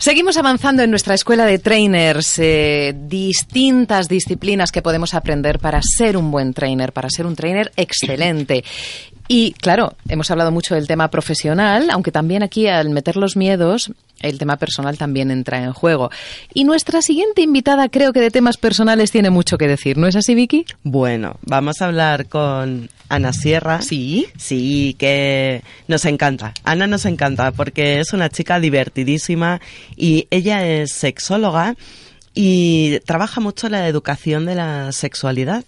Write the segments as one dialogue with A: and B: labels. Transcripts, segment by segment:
A: Seguimos avanzando en nuestra escuela de trainers, eh, distintas disciplinas que podemos aprender para ser un buen trainer, para ser un trainer excelente. Y claro, hemos hablado mucho del tema profesional, aunque también aquí al meter los miedos, el tema personal también entra en juego. Y nuestra siguiente invitada creo que de temas personales tiene mucho que decir, ¿no es así, Vicky?
B: Bueno, vamos a hablar con Ana Sierra.
A: Sí.
B: Sí, que nos encanta. Ana nos encanta porque es una chica divertidísima y ella es sexóloga y trabaja mucho la educación de la sexualidad.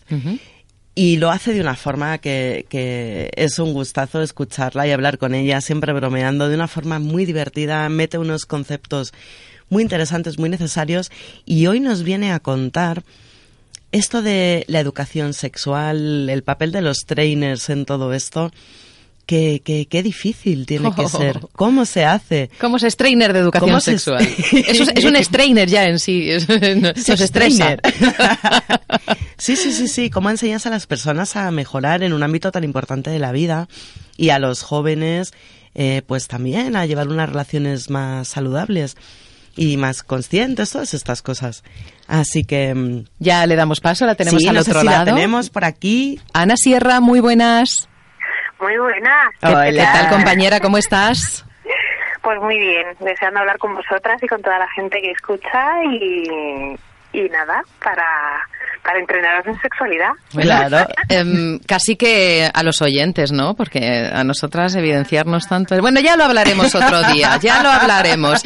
B: Y lo hace de una forma que, que, es un gustazo escucharla y hablar con ella, siempre bromeando, de una forma muy divertida, mete unos conceptos muy interesantes, muy necesarios, y hoy nos viene a contar esto de la educación sexual, el papel de los trainers en todo esto, Qué, qué, qué, difícil tiene que ser. ¿Cómo se hace?
A: ¿Cómo se es trainer de educación sexual? es, es, un strainer ya en sí. Es, nos estresa.
B: sí, sí, sí, sí. ¿Cómo enseñas a las personas a mejorar en un ámbito tan importante de la vida? Y a los jóvenes, eh, pues también a llevar unas relaciones más saludables y más conscientes, todas estas cosas. Así que...
A: Ya le damos paso, la tenemos
B: sí,
A: al
B: no
A: otro
B: sé si
A: lado.
B: La tenemos por aquí.
A: Ana Sierra, muy buenas.
C: Muy buenas.
A: ¿Qué, ¿Qué tal, compañera? ¿Cómo estás?
C: Pues muy bien, deseando hablar con vosotras y con toda la gente que escucha y, y nada, para, para entrenaros en sexualidad.
A: Claro, eh, casi que a los oyentes, ¿no? Porque a nosotras evidenciarnos tanto... Bueno, ya lo hablaremos otro día, ya lo hablaremos.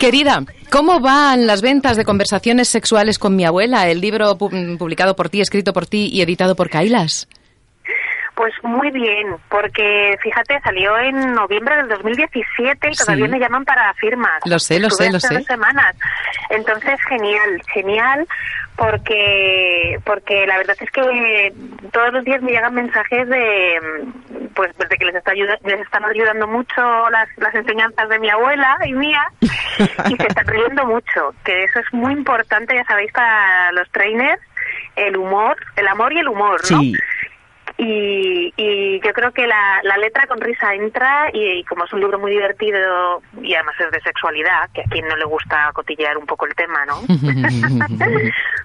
A: Querida, ¿cómo van las ventas de conversaciones sexuales con mi abuela? El libro pu publicado por ti, escrito por ti y editado por Kailas.
C: Pues muy bien, porque fíjate, salió en noviembre del 2017 y todavía
A: Sí.
C: me llaman para firmas.
A: Lo sé, lo
C: Estuve
A: sé, lo
C: hace
A: sé.
C: dos semanas. Entonces, genial, genial, porque porque la verdad es que todos los días me llegan mensajes de pues de que les está ayuda- les están ayudando mucho las, las enseñanzas de mi abuela y mía y se están riendo mucho, que eso es muy importante, ya sabéis, para los trainers, el humor, el amor y el humor, ¿no?
B: Sí.
C: Y, y yo creo que la, la letra con risa entra y, y como es un libro muy divertido y además es de sexualidad, que a quien no le gusta cotillear un poco el tema, ¿no?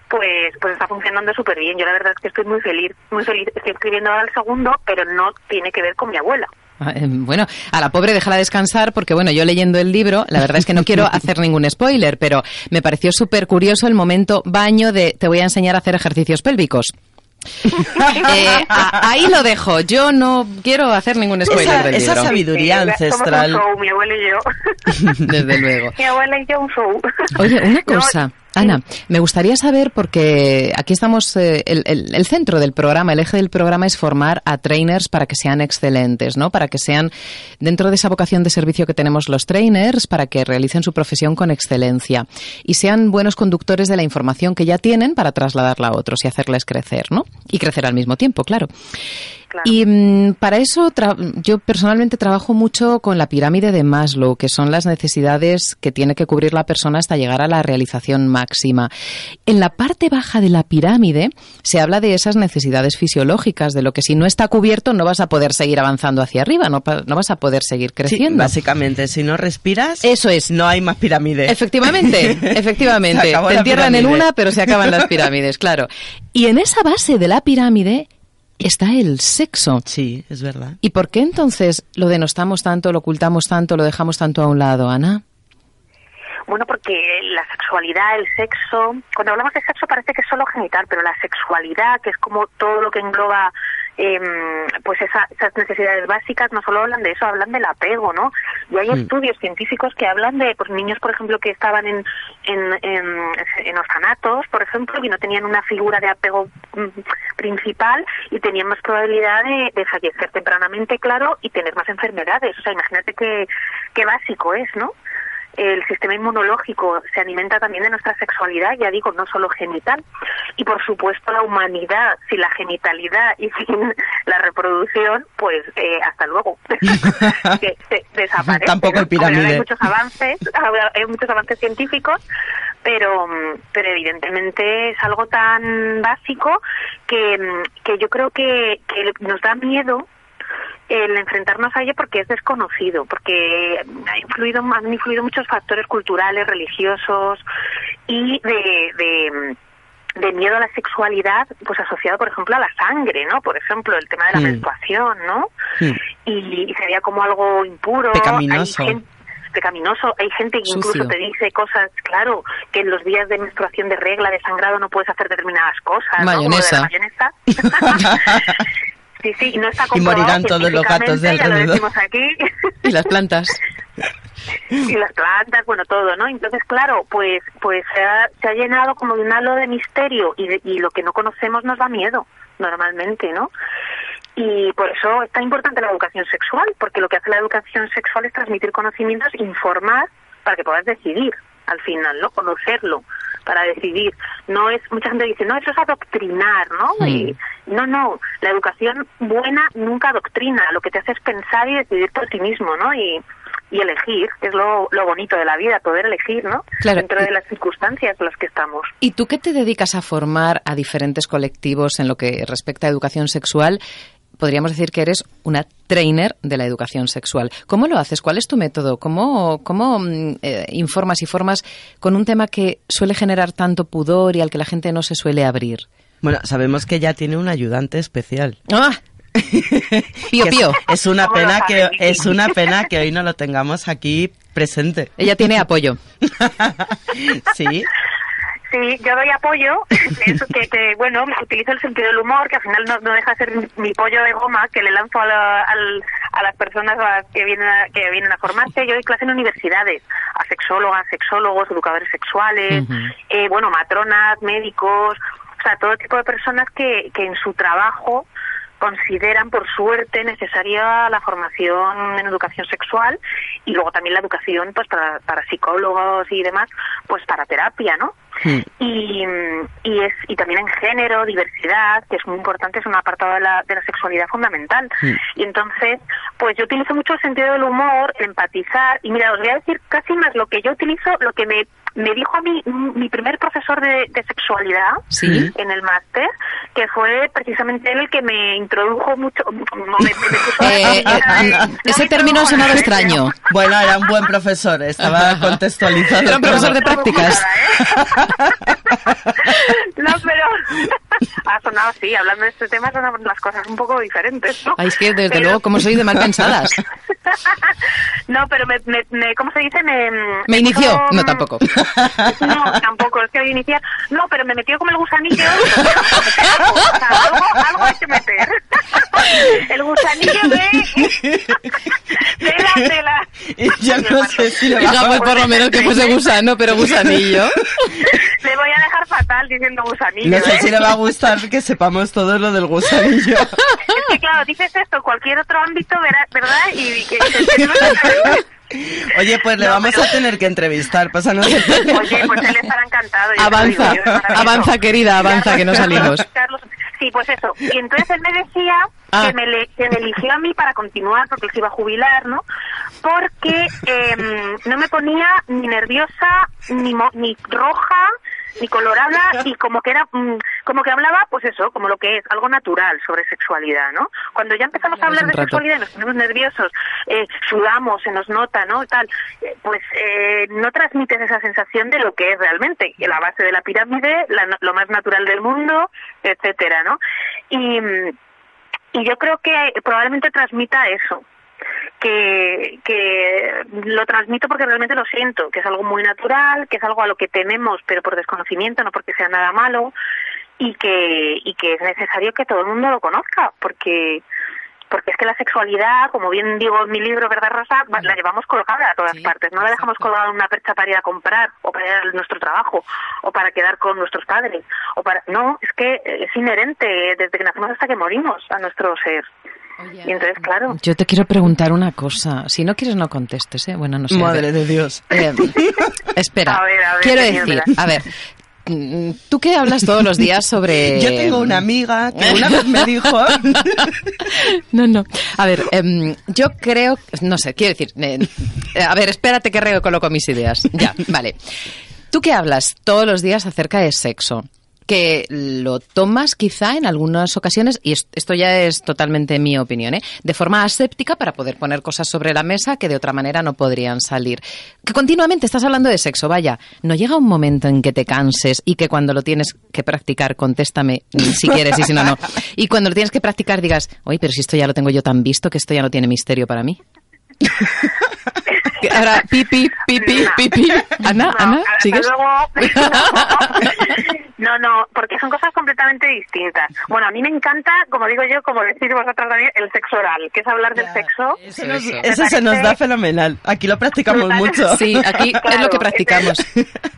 C: pues pues está funcionando súper bien. Yo la verdad es que estoy muy feliz, muy feliz. Estoy escribiendo ahora el segundo, pero no tiene que ver con mi abuela.
A: Ah, eh, Bueno, a la pobre déjala descansar porque, bueno, yo leyendo el libro, la verdad es que no quiero hacer ningún spoiler, pero me pareció súper curioso el momento baño de te voy a enseñar a hacer ejercicios pélvicos. Eh, a- ahí lo dejo. Yo no quiero hacer ningún spoiler
B: Esa-
A: del
B: esa
A: libro.
B: sabiduría
C: Sí,
B: ancestral.
C: Somos un show, mi abuela y yo.
A: Desde luego.
C: mi abuela y yo un show.
A: Oye, una
C: No,
A: cosa, Ana, me gustaría saber, porque aquí estamos, eh, el, el- el centro del programa, el eje del programa es formar a trainers para que sean excelentes, ¿no? Para que sean, dentro de esa vocación de servicio que tenemos los trainers, para que realicen su profesión con excelencia y sean buenos conductores de la información que ya tienen para trasladarla a otros y hacerles crecer, ¿no? Y crecer al mismo tiempo, claro.
C: Claro.
A: Y mm, para eso tra- yo personalmente trabajo mucho con la pirámide de Maslow, que son las necesidades que tiene que cubrir la persona hasta llegar a la realización máxima. En la parte baja de la pirámide se habla de esas necesidades fisiológicas, de lo que si no está cubierto no vas a poder seguir avanzando hacia arriba, no, pa- no vas a poder seguir
B: Sí,
A: creciendo.
B: básicamente, si no respiras,
A: Eso es.
B: no hay más pirámide.
A: Efectivamente,
B: Se
A: efectivamente.
B: acabó
A: Te entierran en una, pero se acaban las pirámides, claro. Y en esa base de la pirámide está el sexo.
B: Sí, es verdad.
A: ¿Y por qué entonces lo denostamos tanto, lo ocultamos tanto, lo dejamos tanto a un lado, Ana?
C: Bueno, porque la sexualidad, el sexo, cuando hablamos de sexo parece que es solo genital, pero la sexualidad, que es como todo lo que engloba eh, pues esa, esas necesidades básicas no solo hablan de eso, hablan del apego, ¿no? Y hay
B: Mm.
C: estudios científicos que hablan de pues niños, por ejemplo, que estaban en, en, en, en orfanatos, por ejemplo, y no tenían una figura de apego mm, principal y tenían más probabilidad de, de fallecer tempranamente, claro, y tener más enfermedades. O sea, imagínate qué, qué básico es, ¿no? El sistema inmunológico se alimenta también de nuestra sexualidad, ya digo, no solo genital. Y por supuesto la humanidad, sin la genitalidad y sin la reproducción, pues eh, hasta luego. que se desaparece.
B: Tampoco.
C: Ahora
B: pirámide.
C: Hay muchos avances, hay muchos avances científicos, pero, pero evidentemente es algo tan básico que, que yo creo que, que nos da miedo el enfrentarnos a ello porque es desconocido, porque ha influido, han influido muchos factores culturales, religiosos y de, de, de miedo a la sexualidad, pues asociado, por ejemplo, a la sangre, ¿no? Por ejemplo, el tema de la
B: Mm.
C: menstruación, ¿no?
B: Mm.
C: Y, y sería como algo impuro.
B: Pecaminoso.
C: Hay gente- pecaminoso. Hay gente que incluso
A: Sucio.
C: te dice cosas, claro, que en los días de menstruación, de regla, de sangrado, no puedes hacer determinadas cosas. ¿no? Como lo de la
A: Mayonesa.
C: Sí, sí, no está
B: Y morirán todos los gatos de
C: lo
B: alrededor.
C: decimos aquí.
A: Y las plantas.
C: y las plantas, bueno, todo, ¿no? Entonces, claro, pues pues se ha, se ha llenado como de un halo de misterio y, de- y lo que no conocemos nos da miedo, normalmente, ¿no? Y por eso es tan importante la educación sexual, porque lo que hace la educación sexual es transmitir conocimientos, informar para que puedas decidir al final, ¿no? Conocerlo para decidir. No es, mucha gente dice, no, eso es adoctrinar, ¿no? Y, no, no, la educación buena nunca adoctrina, lo que te hace es pensar y decidir por ti mismo, ¿no? Y, y elegir, que es lo, lo bonito de la vida, poder elegir, ¿no?
A: Claro,
C: Dentro de las circunstancias en las que estamos.
A: ¿Y tú qué te dedicas a formar a diferentes colectivos en lo que respecta a educación sexual? Podríamos decir que eres una trainer de la educación sexual. ¿Cómo lo haces? ¿Cuál es tu método? ¿Cómo, cómo mm, eh, informas y formas con un tema que suele generar tanto pudor y al que la gente no se suele abrir?
B: Bueno, sabemos que ella tiene un ayudante especial.
A: ¡Ah! Pío,
B: Que es-
A: pío.
B: Es, una
C: ¿Cómo lo
B: pena que es una pena que hoy no lo tengamos aquí presente.
A: Ella tiene apoyo.
B: sí.
C: Sí, yo doy apoyo, eso que, que, bueno, utilizo el sentido del humor, que al final no, no deja de ser mi, mi pollo de goma que le lanzo a, la- al- a las personas a que vienen a, que vienen a formarse. Yo doy clase en universidades, a sexólogas, sexólogos, educadores sexuales, eh, bueno, matronas, médicos, o sea, todo tipo de personas que, que en su trabajo consideran por suerte necesaria la formación en educación sexual y luego también la educación pues para, para psicólogos y demás pues para terapia no
B: Hmm.
C: y, y es y también en género diversidad que es muy importante es un apartado de la, de la sexualidad fundamental
B: Hmm.
C: y entonces pues yo utilizo mucho el sentido del humor el empatizar y mira os voy a decir casi más lo que yo utilizo lo que me me dijo a mí mi primer profesor de, de sexualidad
A: Sí.
C: en el máster, que fue precisamente él el que me introdujo mucho. me- me- me
A: Eh, eh,
C: no
A: ese
C: me
A: término
C: ¿eh?
A: extraño.
B: Bueno, era un buen profesor, estaba contextualizado.
A: Era un profesor de prácticas.
C: No, pero ha sonado así, hablando de este tema son las cosas un poco diferentes, ¿no?
A: Ay, es que desde
C: Pero-
A: luego, como soy de mal pensadas.
C: no, pero me, me, me- ¿cómo se dice? Me,
A: Me inició. No, tampoco.
C: No, tampoco, es que voy a iniciar. No, pero me metió como el gusanillo. O sea, algo, algo hay que meter. El gusanillo de, de la, de la...
B: Y yo no sé si le va
A: Hija, pues por lo menos que fuese gusano, pero gusanillo.
C: Le voy a dejar fatal diciendo gusanillo.
B: No sé
C: ¿eh?
B: si le va a gustar que sepamos todo lo del gusanillo.
C: Es que claro, dices esto en cualquier otro ámbito, verá- ¿verdad? Y que que-
B: Oye, pues le
C: No,
B: vamos
C: pero-
B: a tener que entrevistar. Pásanos el.
C: Oye, pues él estará encantado. ya
A: Avanza,
C: digo
A: avanza, querida, avanza,
C: Carlos,
A: que no salimos.
C: Carlos, sí, pues eso. Y entonces él me decía
A: Ah.
C: que, me le- que me eligió a mí para continuar porque se iba a jubilar, ¿no? Porque em, no me ponía ni nerviosa, ni, mo- ni roja, ni colorada y como que era mm, como que hablaba pues eso como lo que es algo natural sobre sexualidad no cuando ya empezamos a hablar de sexualidad y nos ponemos nerviosos eh, sudamos se nos nota no tal eh, pues eh, no transmites esa sensación de lo que es realmente la base de la pirámide la- lo más natural del mundo etcétera no y y yo creo que probablemente transmita eso que, que lo transmito porque realmente lo siento, que es algo muy natural, que es algo a lo que tememos, pero por desconocimiento, no porque sea nada malo. Y que, y que es necesario que todo el mundo lo conozca, porque porque es que la sexualidad, como bien digo en mi libro, ¿verdad, Rosa? La llevamos colgada a todas partes. No la dejamos colgada en una percha para ir a comprar o para ir a nuestro trabajo o para quedar con nuestros padres. o para No, es que es inherente desde que nacemos hasta que morimos a nuestro ser. y entonces, claro.
A: Yo te quiero preguntar una cosa. Si no quieres, no contestes, ¿eh? Bueno, no sé.
B: Madre de Dios.
A: Eh, espera. quiero decir, a ver, tú qué hablas todos los días sobre...
B: Yo tengo una amiga que una vez me dijo...
A: no, no. A ver, em, yo creo... No sé, quiero decir... Eh, a ver, espérate que recoloco mis ideas. Ya, vale. Tú qué hablas todos los días acerca de sexo que lo tomas quizá en algunas ocasiones, y esto ya es totalmente mi opinión, ¿eh? de forma aséptica para poder poner cosas sobre la mesa que de otra manera no podrían salir. Que continuamente estás hablando de sexo, vaya, ¿no llega un momento en que te canses y que cuando lo tienes que practicar, contéstame si quieres y si no, no, y cuando lo tienes que practicar digas, oye, pero si esto ya lo tengo yo tan visto que esto ya no tiene misterio para mí? Ahora, pipi, pipi, pipi. Ana, Ana, ¿sigues?
C: No, no, porque son cosas completamente distintas. Bueno, a mí me encanta, como digo yo, como decís vosotros también, el sexo oral, que es hablar del sexo.
B: Eso, se nos da fenomenal. Aquí lo practicamos mucho.
A: Sí, aquí es lo que practicamos.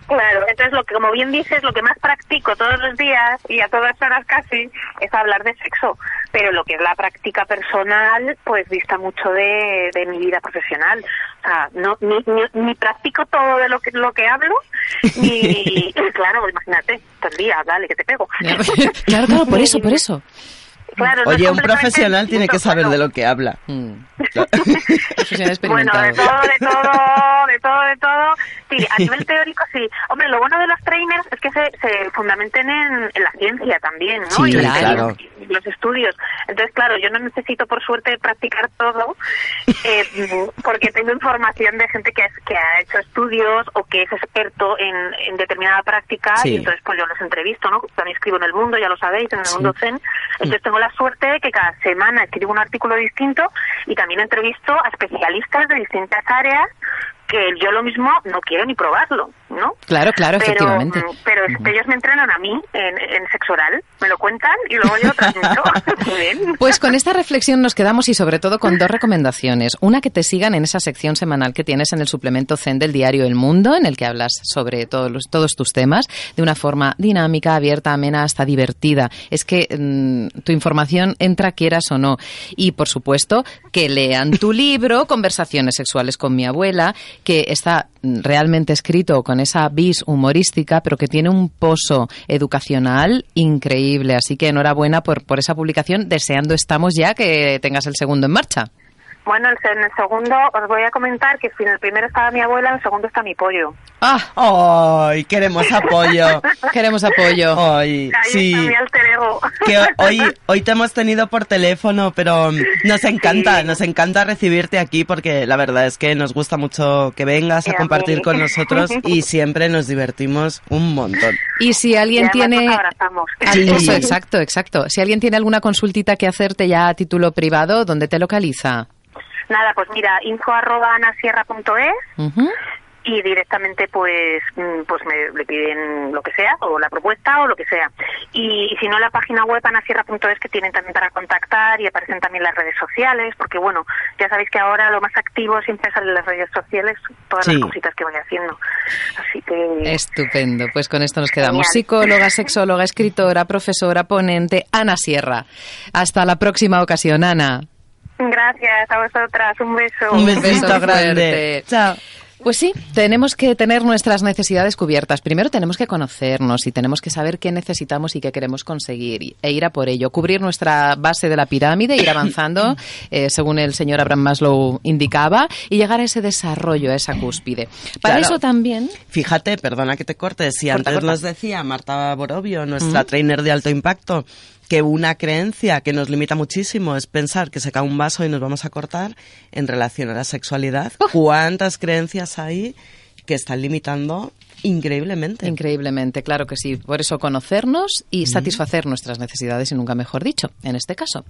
C: claro, entonces lo que, como bien dices, lo que más practico todos los días y a todas horas casi es hablar de sexo. Pero lo que es la práctica personal, pues dista mucho de, de mi vida profesional. O sea, no, ni, ni, practico todo de lo que, lo que hablo, ni, claro, imagínate, todo el día, dale, que te pego.
A: claro, claro, por eso, por eso.
B: Oye, un profesional tiene que saber de lo que habla. Mm.
C: bueno, de todo, de todo, de todo, de todo. Sí, a nivel teórico sí. Hombre, lo bueno de los trainers es que se, se fundamenten en, la ciencia también, ¿no?
B: y claro.
C: los estudios. Entonces, claro, yo no necesito, por suerte, practicar todo eh, porque tengo información de gente que, que ha hecho estudios o que es experto en, en determinada práctica y entonces pues yo los entrevisto, ¿no? También escribo en El Mundo, ya lo sabéis, en El Mundo Zen. Entonces tengo la suerte de que cada semana escribo un artículo distinto y también entrevisto a especialistas de distintas áreas que yo lo mismo no quiero ni probarlo, ¿no?
A: Claro, claro,
C: pero,
A: efectivamente.
C: Mm, pero ellos me entrenan a mí en, en, sexo oral, me lo cuentan y luego yo transmito.
A: pues con esta reflexión nos quedamos y sobre todo con dos recomendaciones. Una, que te sigan en esa sección semanal que tienes en el suplemento Zen del diario El Mundo, en el que hablas sobre todos, los, todos tus temas de una forma dinámica, abierta, amena, hasta divertida. Es que mm, tu información entra quieras o no. Y, por supuesto, que lean tu libro, Conversaciones sexuales con mi abuela, que está realmente escrito con esa vis humorística, pero que tiene un pozo educacional increíble. Así que enhorabuena por, por esa publicación. Deseando estamos ya que tengas el segundo en marcha.
C: Bueno, en el segundo os voy a comentar que si en el primero estaba mi abuela, en el segundo está mi pollo.
B: ¡Ah! ¡Ay! queremos apoyo!
A: queremos apoyo.
B: ¡Ay! sí.
C: mi alter ego.
B: Que hoy, hoy te hemos tenido por teléfono, pero nos encanta, nos encanta recibirte aquí porque la verdad es que nos gusta mucho que vengas a compartir con nosotros y siempre nos divertimos un montón.
A: Y si alguien tiene... Eso, exacto, exacto. Si alguien tiene alguna consultita que hacerte ya a título privado, ¿dónde te localiza?
C: Nada, pues mira, info arroba anasierra.es y directamente pues mm, pues me le piden lo que sea o la propuesta o lo que sea. Y, si no la página web anasierra.es que tienen también para contactar y aparecen también las redes sociales porque bueno ya sabéis que ahora lo más activo siempre salen las redes sociales todas las cositas que voy haciendo. Así que
A: estupendo. Pues con esto nos quedamos. Psicóloga sexóloga escritora profesora ponente Ana Sierra. Hasta la próxima ocasión Ana
C: Gracias a vosotras. Un beso.
B: Un besito grande. Chao.
A: Pues sí, tenemos que tener nuestras necesidades cubiertas. Primero tenemos que conocernos y tenemos que saber qué necesitamos y qué queremos conseguir e ir a por ello. Cubrir nuestra base de la pirámide, ir avanzando, eh, según el señor Abraham Maslow indicaba, y llegar a ese desarrollo, a esa cúspide. Para eso también...
B: Fíjate, perdona que te corte, si antes nos decía Marta Borovio, nuestra trainer de alto impacto, que una creencia que nos limita muchísimo es pensar que se cae un vaso y nos vamos a cortar en relación a la sexualidad. ¿Cuántas creencias hay que están limitando increíblemente?
A: Increíblemente, claro que sí. Por eso conocernos y satisfacer nuestras necesidades y nunca mejor dicho, en este caso.